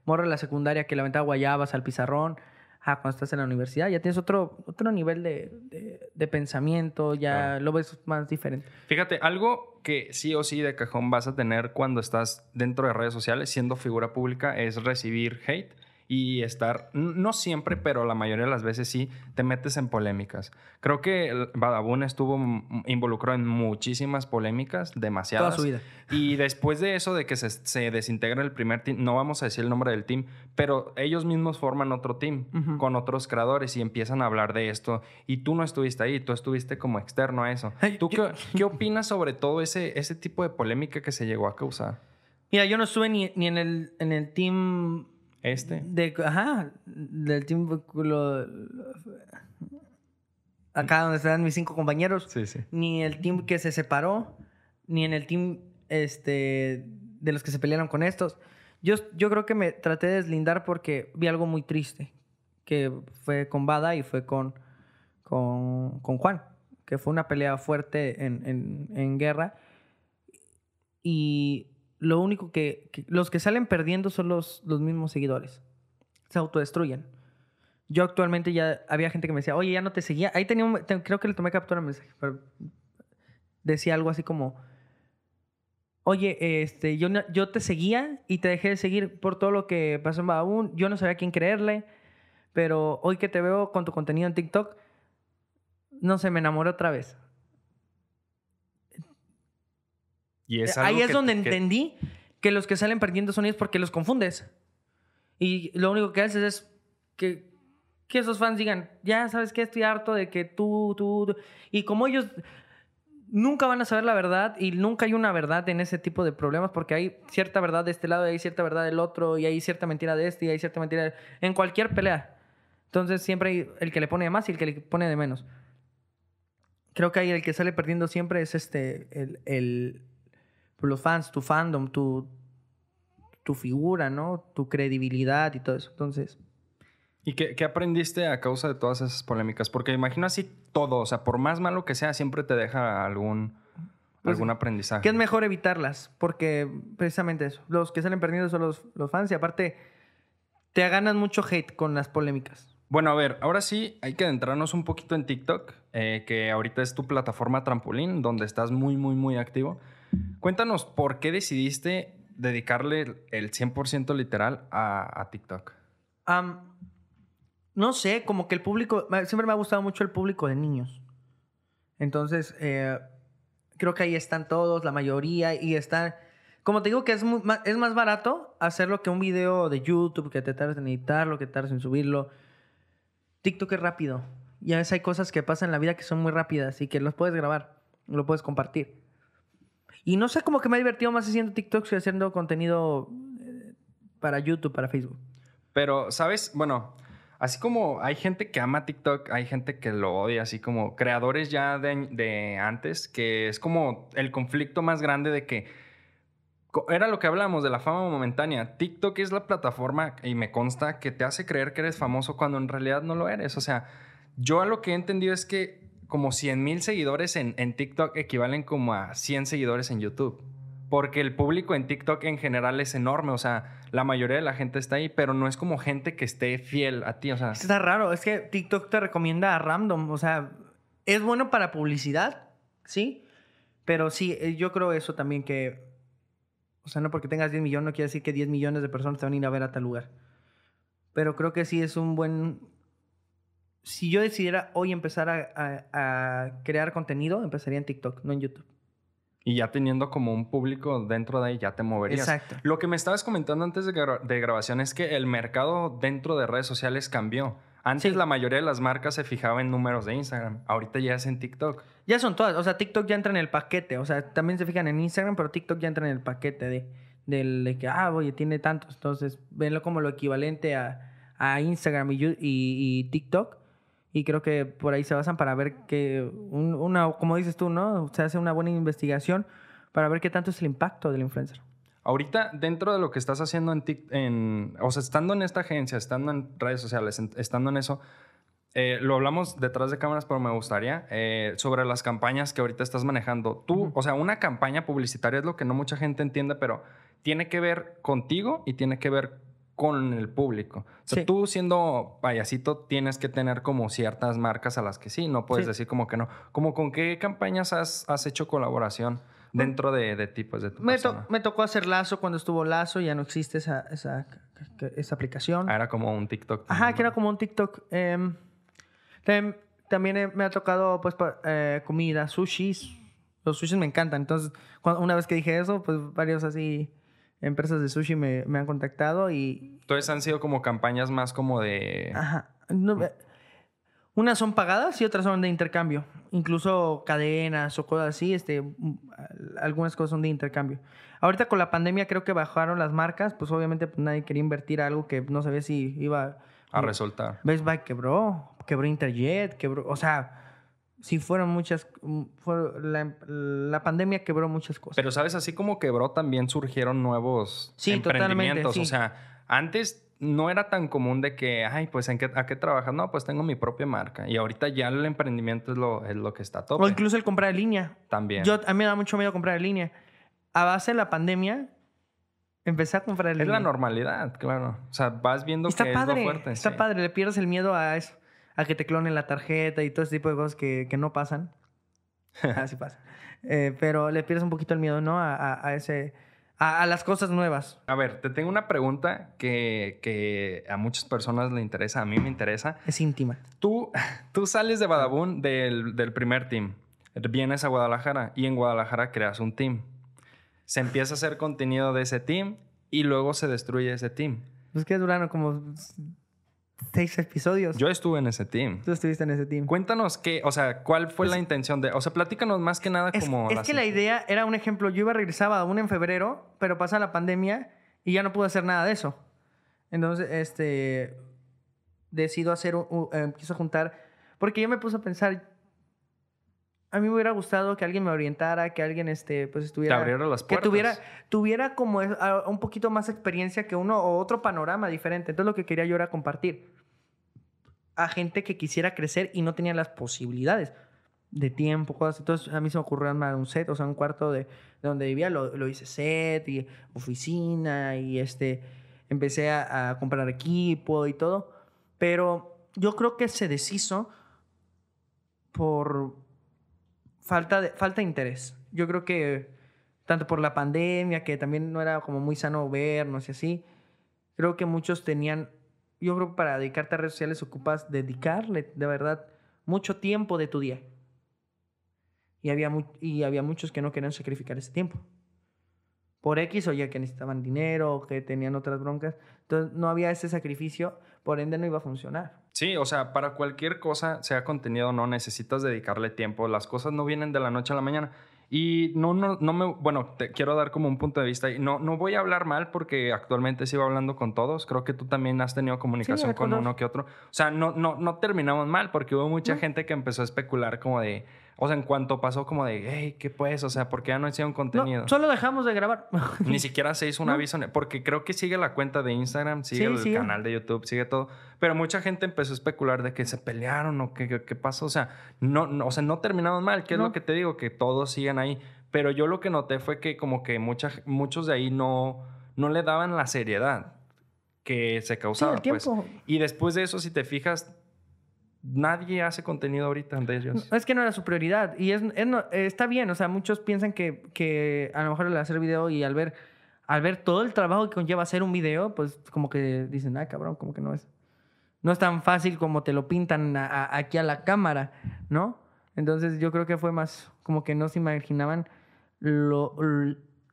morro de la secundaria que levantaba guayabas al pizarrón. Ah, cuando estás en la universidad ya tienes otro, otro nivel de, de- de pensamiento, ya lo ves más diferente. Fíjate, algo que sí o sí de cajón vas a tener cuando estás dentro de redes sociales siendo figura pública es recibir hate y estar, no siempre, pero la mayoría de las veces sí, te metes en polémicas. Creo que Badabun estuvo involucrado en muchísimas polémicas, demasiadas. Toda su vida. Y después de eso, de que se, se desintegra el primer team, no vamos a decir el nombre del team, pero ellos mismos forman otro team con otros creadores y empiezan a hablar de esto. Y tú no estuviste ahí, tú estuviste como externo a eso. ¿Tú qué, *laughs* qué opinas sobre todo ese, ese tipo de polémica que se llegó a causar? Mira, yo no estuve ni, ni en, el, en el team Este. De, ajá, del acá donde están mis cinco compañeros, Sí, sí. ni el team que se separó, ni en el team este, de los que se pelearon con estos. Yo, yo creo que me traté de deslindar porque vi algo muy triste, que fue con Bada y fue con, con, con Juan, que fue una pelea fuerte en, en- en guerra. Y lo único que, Los que salen perdiendo son los, los mismos seguidores. Se autodestruyen. Yo actualmente ya había gente que me decía, oye, ya no te seguía. Ahí tenía un... creo que le tomé captura al mensaje, decía algo así como, oye, este, yo, yo te seguía y te dejé de seguir por todo lo que pasó en Badabun. Yo no sabía a quién creerle, pero hoy que te veo con tu contenido en TikTok, no sé, me enamoré otra vez. Y es Eh, Ahí es que- donde que- entendí que los que salen perdiendo son ellos porque los confundes. Y lo único que haces es que, que esos fans digan, ya sabes que estoy harto de que tú, tú, tú". Y como ellos nunca van a saber la verdad y nunca hay una verdad en ese tipo de problemas porque hay cierta verdad de este lado y hay cierta verdad del otro y hay cierta mentira de este y hay cierta mentira de... en cualquier pelea. Entonces siempre hay el que le pone de más y el que le pone de menos. Creo que ahí el que sale perdiendo siempre es este, el, el- los fans, tu fandom, tu, tu figura, ¿no? Tu credibilidad y todo eso. Entonces, ¿Y qué, qué aprendiste a causa de todas esas polémicas? Porque imagino así todo, o sea, por más malo que sea, siempre te deja algún, Pues, algún aprendizaje. que es mejor evitarlas, porque precisamente eso, los que salen perdiendo son los, los fans y aparte te ganan mucho hate con las polémicas. Bueno, a ver, ahora sí hay que adentrarnos un poquito en TikTok, eh, que ahorita es tu plataforma trampolín, donde estás muy, muy, muy activo. Cuéntanos, ¿por qué decidiste dedicarle el 100% literal a, TikTok? No sé, como que el público, siempre me ha gustado mucho el público de niños. Entonces, eh, creo que ahí están todos, la mayoría, y están... Como te digo que es, es más barato hacerlo que un video de YouTube, que te tardes en editarlo, que tardes en subirlo. TikTok es rápido. Y a veces hay cosas que pasan en la vida que son muy rápidas y que los puedes grabar, lo puedes compartir. Y no sé, como que me ha divertido más haciendo TikToks que haciendo contenido eh, para YouTube, para Facebook. Pero, ¿sabes? Bueno, así como hay gente que ama TikTok, hay gente que lo odia, así como creadores ya de, de antes, que es como el conflicto más grande de que era lo que hablamos de la fama momentánea. TikTok es la plataforma, y me consta, que te hace creer que eres famoso cuando en realidad no lo eres. O sea, yo a lo que he entendido es que como 100 mil seguidores en, en TikTok equivalen como a 100 seguidores en YouTube. Porque el público en TikTok en general es enorme. O sea, la mayoría de la gente está ahí, pero no es como gente que esté fiel a ti. O sea, Está raro, es que TikTok te recomienda a random, o sea, es bueno para publicidad, sí, pero sí, eh, yo creo eso también que, o sea, no porque tengas 10 millones no quiere decir que 10 millones de personas te van a ir a ver a tal lugar, pero creo que sí es un buen, si yo decidiera hoy empezar a, a- a crear contenido, empezaría en TikTok, no en YouTube. Y ya teniendo como un público dentro de ahí, ya te moverías. Exacto. Lo que me estabas comentando antes de, gra- de grabación es que el mercado dentro de redes sociales cambió. Antes Sí. la mayoría de las marcas se fijaba en números de Instagram. Ahorita ya es en TikTok. Ya son todas. O sea, TikTok ya entra en el paquete. O sea, también se fijan en Instagram, pero TikTok ya entra en el paquete de, del- de que, ah, oye, tiene tantos. Entonces, venlo como lo equivalente a, a Instagram y- y TikTok. Y creo que por ahí se basan para ver que, un- una, como dices tú, ¿no? Se hace una buena investigación para ver qué tanto es el impacto del influencer. Ahorita, dentro de lo que estás haciendo en, Tik- en o sea, estando en esta agencia, estando en redes sociales, en- estando en eso, eh, lo hablamos detrás de cámaras, pero me gustaría, eh, sobre las campañas que ahorita estás manejando. Tú, Ujú. o sea, una campaña publicitaria es lo que no mucha gente entiende, pero tiene que ver contigo y tiene que ver con el público. O sea, Sí. tú siendo payasito tienes que tener como ciertas marcas a las que sí, no puedes Sí. decir como que no. Como con qué campañas has, has hecho colaboración dentro de, de tipos de tu Me, to- me tocó hacer Lazo cuando estuvo Lazo, ya no existe esa, esa, esa aplicación. Ah, era como un TikTok. Ajá, que era como un TikTok. Em, tam- también eh, me ha tocado, pues, eh, comida, sushis. Los sushis me encantan. Entonces, cuando- una vez que dije eso, pues, varios así empresas de sushi me, me han contactado y... Entonces han sido como campañas más como de... Ajá. no, unas son pagadas y otras son de intercambio. Incluso cadenas o cosas así, este, algunas cosas son de intercambio. Ahorita con la pandemia creo que bajaron las marcas, pues obviamente pues, nadie quería invertir algo que no sabía si iba a resultar. Best Buy quebró, quebró Interjet, quebró, o sea, sí fueron muchas, mm, la, la pandemia quebró muchas cosas. Pero sabes, así como quebró, también surgieron nuevos Sí, totalmente, emprendimientos. sí. O sea, antes no era tan común de que, ay, pues ¿en qué, ¿a qué trabajas? No, pues tengo mi propia marca. Y ahorita ya el emprendimiento es lo, es lo que está tope. o incluso el comprar en línea. también. Yo, a mí me da mucho miedo comprar en línea. A base de la pandemia, empecé a comprar en es línea. la normalidad, claro. O sea, vas viendo está que padre, es lo fuerte. está sí. padre. Le pierdes el miedo a eso, a que te clonen la tarjeta y todo ese tipo de cosas que, que no pasan. *laughs* Así pasa. Eh, pero le pierdes un poquito el miedo, ¿no? A, a- a ese, a, a las cosas nuevas. A ver, te tengo una pregunta que, que a muchas personas le interesa, a mí me interesa. Es íntima. Tú, *laughs* tú sales de Badabun del, del primer team, vienes a Guadalajara y en Guadalajara creas un team. Se empieza a hacer contenido de ese team y luego se destruye ese team. Pues que duraron como seis episodios. Yo estuve en ese team. Tú estuviste en ese team. Cuéntanos qué, o sea, cuál fue la intención de, o sea, platícanos más que nada Es, como... es que la idea era un ejemplo. Yo iba a regresar a una en febrero, pero pasa la pandemia y ya no pude hacer nada de eso. Entonces, este. Decido hacer. Un, un- eh, empiezo a juntar. Porque yo me puse a pensar. A mí me hubiera gustado que alguien me orientara, que alguien este, pues Te estuviera. abrieron las que puertas. tuviera, tuviera como es- a- un poquito más experiencia que uno o otro panorama diferente. Entonces, lo que quería yo era compartir a gente que quisiera crecer y no tenía las posibilidades de tiempo, cosas. Entonces, a mí se me ocurrió armar un set, o sea, un cuarto de, de donde vivía, lo, lo hice set y oficina y este, empecé a, a comprar equipo y todo. Pero yo creo que se deshizo por falta de, falta de interés. Yo creo que tanto por la pandemia, que también no era como muy sano vernos y así, creo que muchos tenían, yo creo que para dedicarte a redes sociales ocupas dedicarle de verdad mucho tiempo de tu día. Y había, y había muchos que no querían sacrificar ese tiempo. Por X o ya que necesitaban dinero o que tenían otras broncas. Entonces no había ese sacrificio, por ende no iba a funcionar. Sí, o sea, para cualquier cosa, sea contenido o no, necesitas dedicarle tiempo. Las cosas no vienen de la noche a la mañana. Y no, no, no me, bueno, te quiero dar como un punto de vista. Y no, no voy a hablar mal porque actualmente sigo hablando con todos. Creo que tú también has tenido comunicación Sí, con uno que otro. O sea, no, no, no terminamos mal porque hubo mucha No. gente que empezó a especular como de, o sea, en cuanto pasó como de, hey, ¿qué pues? O sea, ¿por qué ya no hicieron contenido? No, solo dejamos de grabar. *laughs* Ni siquiera se hizo un No. aviso, porque creo que sigue la cuenta de Instagram, sigue Sí, el sigue. canal de YouTube, sigue todo. Pero mucha gente empezó a especular de que se pelearon o que- qué pasó. O sea, no, no, o sea, no terminamos mal, que es No. lo que te digo, que todos siguen ahí. Pero yo lo que noté fue que como que mucha, muchos de ahí no, no le daban la seriedad que se Sí, causaba. el pues. Y después de eso, si te fijas, nadie hace contenido ahorita de ellos. Es que no era su prioridad. Y es, está bien, o sea, muchos piensan que, que a lo mejor al hacer video y al ver, al ver todo el trabajo que conlleva hacer un video, pues como que dicen, ah, cabrón, como que no es. No es tan fácil como te lo pintan aquí a la cámara, ¿no? Entonces yo creo que fue más como que no se imaginaban lo,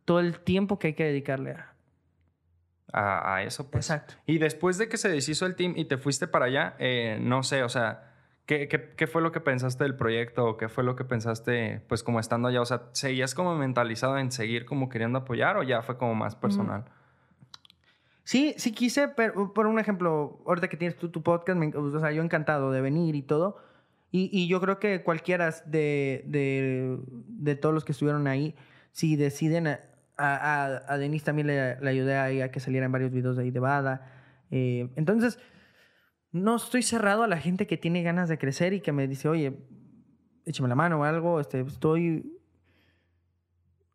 todo el tiempo que hay que dedicarle a... A, a eso, pues. Exacto. Y después de que se deshizo el team y te fuiste para allá, eh, no sé, o sea, ¿qué, qué, qué fue lo que pensaste del proyecto? ¿O ¿Qué fue lo que pensaste, pues, como estando allá? O sea, ¿seguías como mentalizado en seguir como queriendo apoyar o ya fue como más personal? Sí, sí quise, pero por un ejemplo, ahorita que tienes tú tu podcast, me- o sea, yo encantado de venir y todo. Y, y yo creo que cualquiera de, de, de todos los que estuvieron ahí, si deciden, a, a, a Denise también le, ayudé ahí a que saliera en varios videos de ahí de Bada. Eh, entonces, no estoy cerrado a la gente que tiene ganas de crecer y que me dice, oye, échame la mano o algo. Este, estoy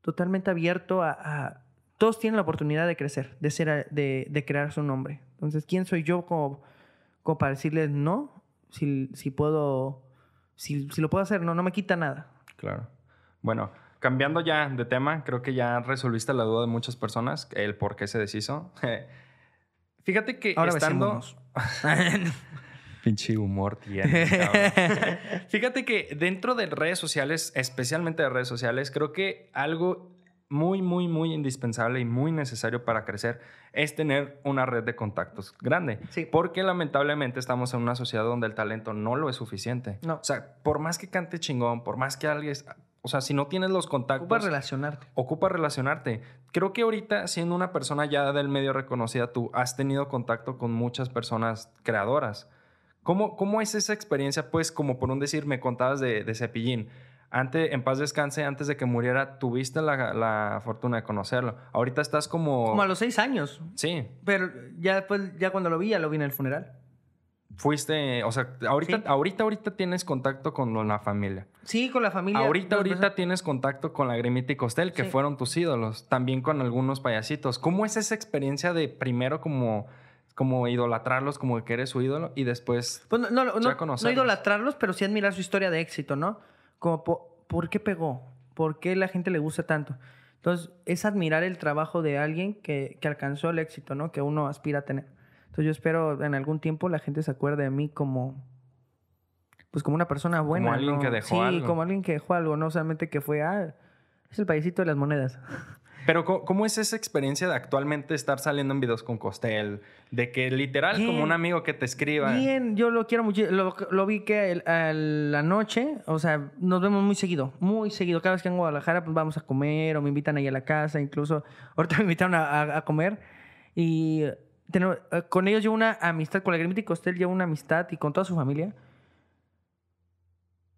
totalmente abierto a, a- Todos tienen la oportunidad de crecer, de, ser, de crear su nombre. Entonces, ¿quién soy yo como, como para decirles no? Si, si puedo... Si, si lo puedo hacer, no, no me quita nada. Claro. Bueno, cambiando ya de tema, creo que ya resolviste la duda de muchas personas, el por qué se deshizo. *laughs* Fíjate que Ahora estando... *laughs* *laughs* Pinche humor tiene. Fíjate que dentro de redes sociales, especialmente de redes sociales, creo que algo muy, muy, muy indispensable y muy necesario para crecer es tener una red de contactos grande. Sí. Porque lamentablemente estamos en una sociedad donde el talento no lo es suficiente. No. O sea, por más que cante chingón, por más que alguien... O sea, si no tienes los contactos Ocupa relacionarte. ocupa relacionarte. Creo que ahorita, siendo una persona ya del medio reconocida, tú has tenido contacto con muchas personas creadoras. ¿Cómo, cómo es esa experiencia? Pues, como por un decir, me contabas de, de Cepillín. Antes, en paz descanse, antes de que muriera, tuviste la, la fortuna de conocerlo. Ahorita estás como... Como a los seis años. Sí, Pero ya después, ya cuando lo vi, ya lo vi en el funeral. Fuiste... O sea, ahorita, Sí. ahorita, ahorita tienes contacto con la familia. Sí, con la familia. Ahorita, ahorita tienes contacto con la Grimita y Costel, que Sí. fueron tus ídolos. También con algunos payasitos. ¿Cómo es esa experiencia de primero como, como idolatrarlos, como que eres su ídolo, y después... Pues no, no, no, Ya no conocerlos. idolatrarlos, pero sí admirar su historia de éxito, ¿no? Como, po- ¿por qué pegó? ¿Por qué la gente le gusta tanto? Entonces, es admirar el trabajo de alguien que, que alcanzó el éxito, ¿no? Que uno aspira a tener. Entonces, yo espero en algún tiempo la gente se acuerde de mí como... Pues como una persona buena. alguien ¿no? que dejó sí, algo. como alguien que dejó algo, no solamente que fue, ah, es el payasito de las monedas. *laughs* Pero ¿cómo, es esa experiencia de actualmente estar saliendo en videos con Costel? De que literal, Bien. como un amigo que te escriba... Bien, yo lo quiero mucho. Lo, lo vi que el- a la noche, o sea, nos vemos muy seguido, muy seguido. Cada vez que a Guadalajara, pues vamos a comer o me invitan ahí a la casa. Incluso ahorita *laughs* me invitaron a, a- a comer y tenemos- eh, con ellos llevo una amistad, con la Grimita y Costel llevo una amistad y con toda su familia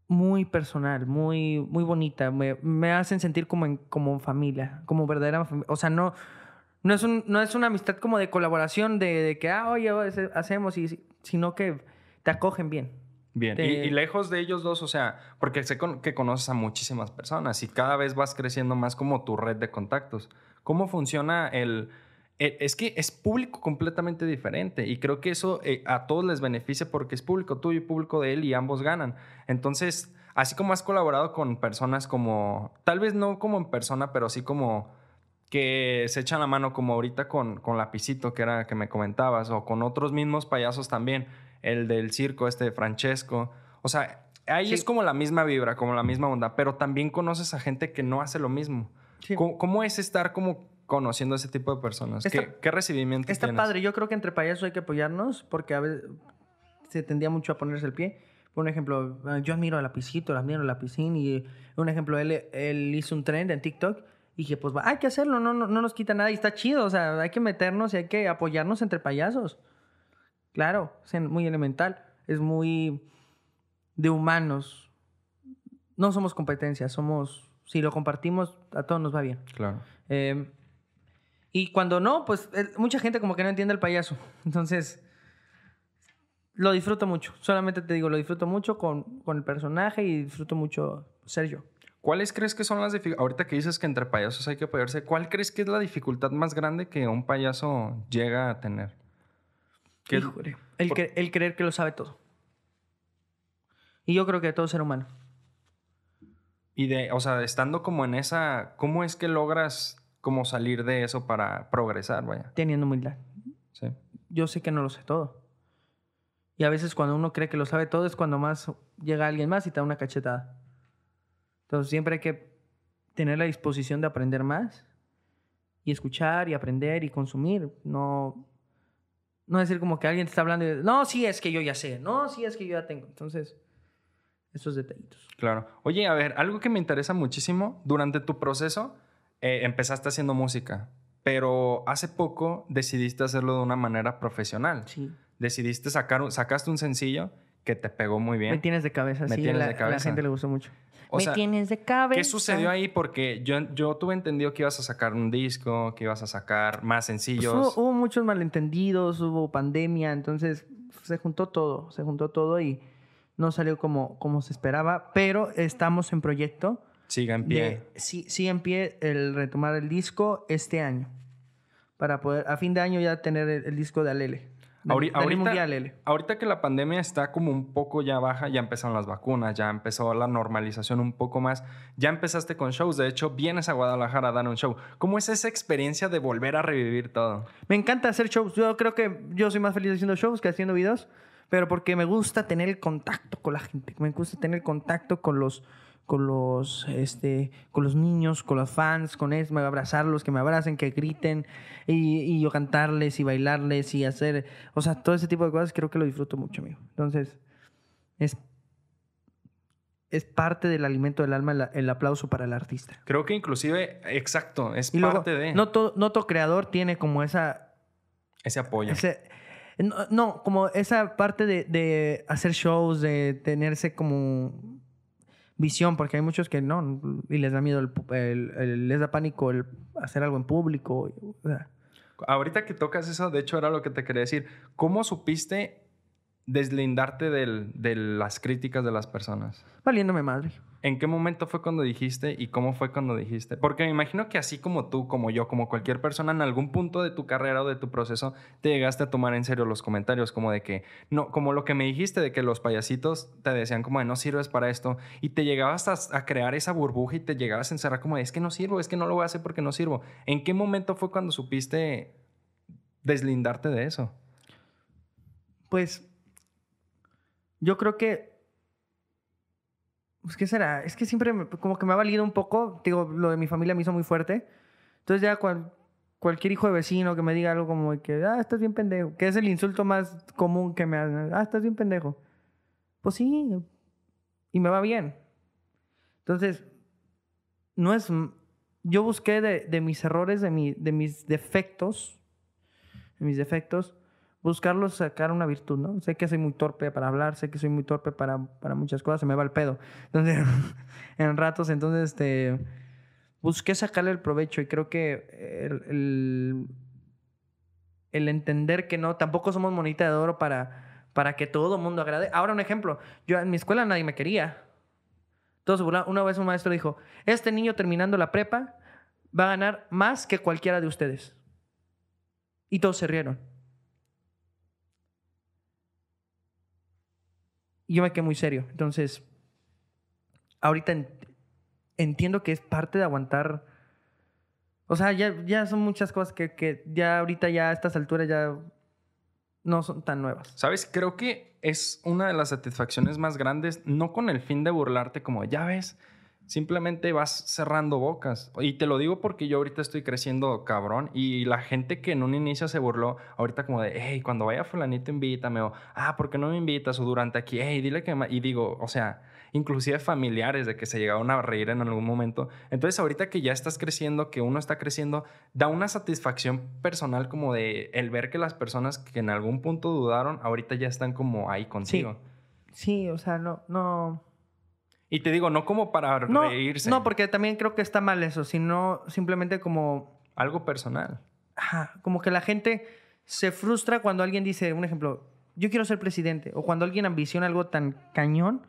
muy personal, muy, muy bonita. Me, me hacen sentir como, en, como familia, como verdadera familia. O sea, no, no, es un, no es una amistad como de colaboración, de, de que, ah, oye, hace- hacemos, y, sino que te acogen bien. Bien, Te- y, y lejos de ellos dos, o sea, porque sé con- que conoces a muchísimas personas y cada vez vas creciendo más como tu red de contactos. ¿Cómo funciona el...? Eh, Es que es público completamente diferente y creo que eso eh, a todos les beneficia porque es público tuyo y público de él y ambos ganan. Entonces, así como has colaborado con personas como, tal vez no como en persona, pero sí como que se echan la mano como ahorita con, con Lapicito, que era que me comentabas, o con otros mismos payasos también, el del circo, este de Francesco. O sea, ahí Sí. es como la misma vibra, como la misma onda, pero también conoces a gente que no hace lo mismo. Sí. ¿Cómo, cómo es estar como conociendo a ese tipo de personas? Está- ¿Qué, qué recibimiento Está tienes? padre. Yo creo que entre payasos hay que apoyarnos porque a veces se tendía mucho a ponerse el pie. Por un ejemplo, eh, yo admiro a Lapicito, admiro a Lapicín y un ejemplo, él, él hizo un trend en TikTok y dije, pues va, hay que hacerlo, no, no, no nos quita nada y está chido, o sea, hay que meternos y hay que apoyarnos entre payasos. Claro, es muy elemental, es muy de humanos. No somos competencia, somos, si lo compartimos, a todos nos va bien. Claro. Eh, y cuando no, pues eh, mucha gente como que no entiende el payaso. *laughs* Entonces, lo disfruto mucho. Solamente te digo, lo disfruto mucho con, con el personaje y disfruto mucho ser yo. ¿Cuáles crees que son las dificultades? Ahorita que dices que entre payasos hay que apoyarse, ¿cuál crees que es la dificultad más grande que un payaso llega a tener? ¿Qué es- Híjole, el, por- cre- el creer que lo sabe todo. Y yo creo que todo ser humano. Y de, o sea, estando como en esa, ¿cómo es que logras como salir de eso para progresar, vaya? Teniendo humildad. Sí. Yo sé que no lo sé todo. Y a veces cuando uno cree que lo sabe todo es cuando más llega alguien más y te da una cachetada. Entonces siempre hay que tener la disposición de aprender más y escuchar y aprender y consumir. No, no decir como que alguien te está hablando y, no, sí es que yo ya sé, no, sí es que yo ya tengo. Entonces, esos detallitos. Claro. Oye, a ver, algo que me interesa muchísimo, durante tu proceso eh, empezaste haciendo música, pero hace poco decidiste hacerlo de una manera profesional. Sí. Decidiste sacar, un- sacaste un sencillo que te pegó muy bien. Me tienes de cabeza, Me sí. tienes la, de a la cabeza. gente le gustó mucho. O Me sea, tienes de cabeza. ¿Qué sucedió ahí? Porque yo, yo tuve entendido que ibas a sacar un disco, que ibas a sacar más Pues sencillos. hubo, hubo muchos malentendidos, hubo pandemia, entonces se juntó todo, se juntó todo y no salió como, como se esperaba, pero estamos en proyecto. Siga en pie. de- sí, sí en pie el retomar el disco este año, para poder a fin de año ya tener el, el disco de Alele. de- ahorita, Alele. ahorita que la pandemia está como un poco ya baja, ya empezaron las vacunas, ya empezó la normalización un poco más, ya empezaste con shows, de hecho vienes a Guadalajara a dar un show. ¿Cómo es esa experiencia de volver a revivir todo? Me encanta hacer shows. Yo creo que yo soy más feliz haciendo shows que haciendo videos, pero porque me gusta tener el contacto con la gente. Me gusta tener el contacto con los, con los, este, con los niños, con los fans, con ellos, abrazarlos, que me abracen, que griten y, y yo cantarles y bailarles y hacer, o sea, todo ese tipo de cosas creo que lo disfruto mucho, amigo. Entonces, es, es parte del alimento del alma el, el aplauso para el artista. Creo que inclusive, exacto, es Y luego, parte de no todo, no todo creador tiene como esa ese apoyo. ese- no, no, como esa parte de, de hacer shows, de tenerse como visión, porque hay muchos que no, y les da miedo, el, pu- el- el- les da pánico el hacer algo en público. o sea, Ahorita que tocas eso, de hecho era lo que te quería decir. ¿Cómo supiste deslindarte del- de las críticas de las personas? valiéndome madre. ¿En qué momento fue cuando dijiste y cómo fue cuando dijiste? Porque me imagino que así como tú, como yo, como cualquier persona, en algún punto de tu carrera o de tu proceso, te llegaste a tomar en serio los comentarios, como de que, no, como lo que me dijiste de que los payasitos te decían como de no sirves para esto y te llegabas a, crear esa burbuja y te llegabas a encerrar como de es que no sirvo, es que no lo voy a hacer porque no sirvo. ¿En qué momento fue cuando supiste deslindarte de eso? Pues yo creo que... Pues, ¿Qué será? Es que siempre como que me ha valido un poco. Digo, lo de mi familia me hizo muy fuerte. Entonces ya cual- cualquier hijo de vecino que me diga algo como que, ah, estás bien pendejo, que es el insulto más común que me hacen, ah, estás bien pendejo. Pues sí, y me va bien. Entonces, no es... Yo busqué de, de mis errores, de, mi- de mis defectos, de mis defectos, buscarlos sacar una virtud, ¿no? Sé que soy muy torpe para hablar, sé que soy muy torpe para, para muchas cosas, se me va el pedo. Entonces, *laughs* en ratos, entonces, este, busqué sacarle el provecho y creo que el, el, entender que no, tampoco somos monita de oro para, para que todo mundo agrade. Ahora un ejemplo, yo en mi escuela nadie me quería. Todos. Una vez un maestro dijo, este niño terminando la prepa va a ganar más que cualquiera de ustedes. Y todos se rieron. Yo me quedé muy serio. Entonces, ahorita en- entiendo que es parte de aguantar. O sea, ya, ya son muchas cosas que, que ya ahorita, ya a estas alturas, ya no son tan nuevas. ¿Sabes? Creo que es una de las satisfacciones más grandes, no con el fin de burlarte como, ya ves, simplemente vas cerrando bocas. Y te lo digo porque yo ahorita estoy creciendo cabrón y la gente que en un inicio se burló, ahorita como de, hey, cuando vaya fulanito invítame o, ah, ¿por qué no me invitas? O durante aquí, hey, dile que... ma-". Y digo, o sea, inclusive familiares de que se llegaron a reír en algún momento. Entonces ahorita que ya estás creciendo, que uno está creciendo, da una satisfacción personal como de el ver que las personas que en algún punto dudaron, ahorita ya están como ahí contigo. Sí, o sea, no, no. Y te digo, no como para No, reírse, no, porque también creo que está mal eso, sino simplemente como, algo personal. ajá, como que la gente se frustra cuando alguien dice, un ejemplo, yo quiero ser presidente, o cuando alguien ambiciona algo tan cañón,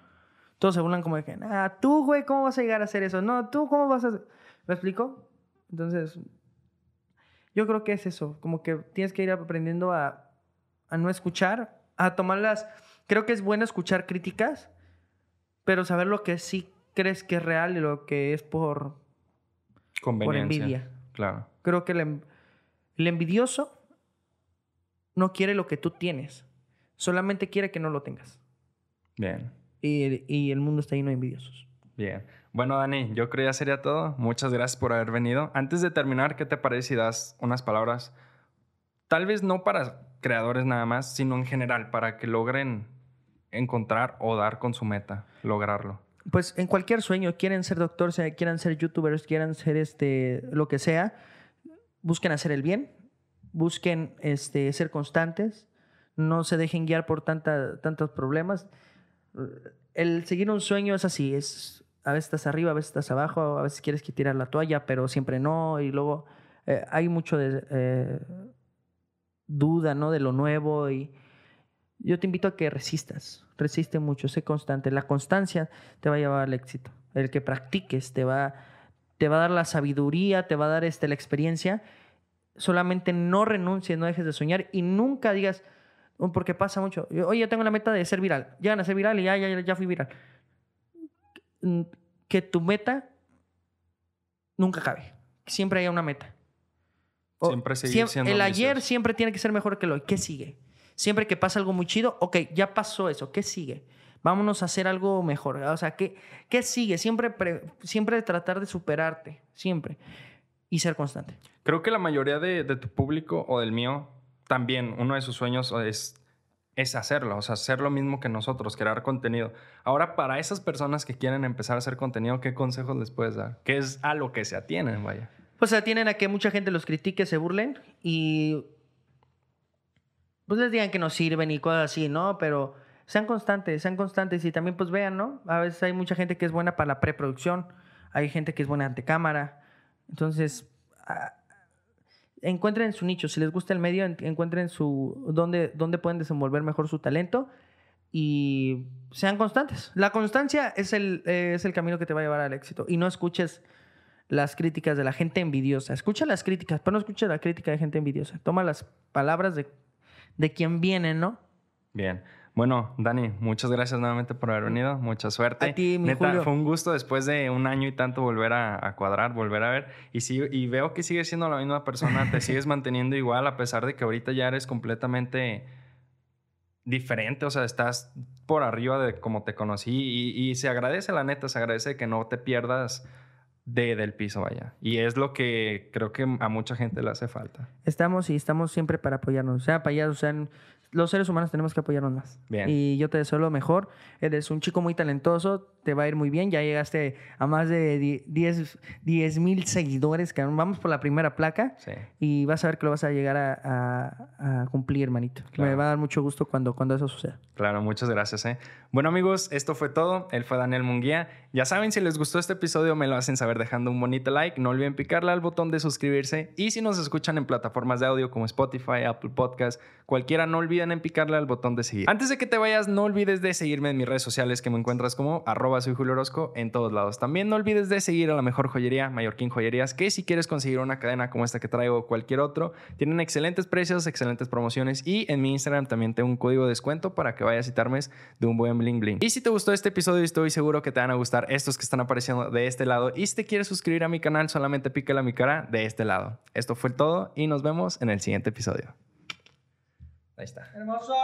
todos se burlan como de que, ah, tú, güey, ¿cómo vas a llegar a hacer eso? No, tú, ¿cómo vas a hacer? ¿Me explico? Entonces, yo creo que es eso, como que tienes que ir aprendiendo a, a no escuchar, a tomarlas. Creo que es bueno escuchar críticas, pero saber lo que sí crees que es real y lo que es por, Conveniencia. envidia. Claro. Creo que el, el envidioso no quiere lo que tú tienes, solamente quiere que no lo tengas. Bien. Y, y el mundo está lleno de envidiosos. Bien. Bueno, Dani, yo creo ya sería todo. Muchas gracias por haber venido. Antes de terminar, ¿qué te parece si das unas palabras? Tal vez no para creadores nada más, sino en general, para que logren encontrar o dar con su meta, lograrlo. Pues en cualquier sueño, quieren ser doctor, quieran ser youtubers, quieran ser este, lo que sea, busquen hacer el bien, busquen este, ser constantes, no se dejen guiar por tanta, tantos problemas. El seguir un sueño es así, es a veces estás arriba, a veces estás abajo, a veces quieres que tirar la toalla, pero siempre no. Y luego eh, hay mucho de eh, duda, ¿no? De lo nuevo. Y yo te invito a que resistas, resiste mucho, sé constante. La constancia te va a llevar al éxito. El que practiques te va, te va a dar la sabiduría, te va a dar este, la experiencia. Solamente no renuncies, no dejes de soñar y nunca digas, oh, porque pasa mucho. Oye, yo tengo la meta de ser viral. Llegan a ser viral y ya, ya, ya fui viral que tu meta nunca cabe. Siempre haya una meta. siempre sigue siendo El ayer siempre tiene que ser mejor que el hoy. ¿Qué sigue? Siempre que pasa algo muy chido, ok, ya pasó eso. ¿Qué sigue? Vámonos a hacer algo mejor. O sea, ¿qué, qué sigue? Siempre, siempre tratar de superarte. Siempre. Y ser constante. Creo que la mayoría de, de tu público o del mío también, uno de sus sueños es es hacerlo, o sea, hacer lo mismo que nosotros, crear contenido. Ahora, para esas personas que quieren empezar a hacer contenido, ¿qué consejos les puedes dar? ¿Qué es a lo que se atienen, vaya? Pues se atienen a que mucha gente los critique, se burlen y pues les digan que no sirven y cosas así, ¿no? Pero sean constantes, sean constantes y también pues vean, ¿no? A veces hay mucha gente que es buena para la preproducción, hay gente que es buena ante cámara. Entonces, encuentren su nicho. Si les gusta el medio, encuentren su dónde, dónde pueden desenvolver mejor su talento y sean constantes. La constancia es el, es el camino que te va a llevar al éxito. Y no escuches las críticas de la gente envidiosa. Escucha las críticas, pero no escuches la crítica de gente envidiosa. Toma las palabras de, de quien viene, ¿no? Bien. Bueno, Dani, muchas gracias nuevamente por haber venido. Mucha suerte. A ti, mi Neta, fue un gusto después de un año y tanto volver a, cuadrar, volver a ver. Y, sí, y veo que sigues siendo la misma persona, te *laughs* sigues manteniendo igual a pesar de que ahorita ya eres completamente diferente. O sea, estás por arriba de como te conocí. Y, y se agradece, la neta, se agradece que no te pierdas de, del piso, vaya. Y es lo que creo que a mucha gente le hace falta. Estamos y estamos siempre para apoyarnos, sea payasos, sean los seres humanos tenemos que apoyarnos más. Bien. Y yo te deseo lo mejor. Eres un chico muy talentoso, te va a ir muy bien. Ya llegaste a más de 10 mil seguidores. Que vamos por la primera placa. Sí. Y vas a ver que lo vas a llegar a, cumplir, hermanito. Me va a dar mucho gusto cuando, cuando eso suceda. Claro, muchas gracias. ¿eh? Bueno, amigos, esto fue todo. Él fue Daniel Munguía. Ya saben, si les gustó este episodio, me lo hacen saber dejando un bonito like. No olviden picarle al botón de suscribirse. Y si nos escuchan en plataformas de audio como Spotify, Apple Podcast, cualquiera, no en picarle al botón de seguir. Antes de que te vayas, no olvides de seguirme en mis redes sociales que me encuentras como arroba soy Julio Orozco en todos lados. También no olvides de seguir a la mejor joyería, Mallorquín Joyerías, que si quieres conseguir una cadena como esta que traigo o cualquier otro, tienen excelentes precios, excelentes promociones y en mi Instagram también tengo un código de descuento para que vayas y te armes de un buen bling bling. Y si te gustó este episodio, estoy seguro que te van a gustar estos que están apareciendo de este lado. Y si te quieres suscribir a mi canal, solamente pícale a mi cara de este lado. Esto fue todo y nos vemos en el siguiente episodio. Ahí está. ¡Hermoso!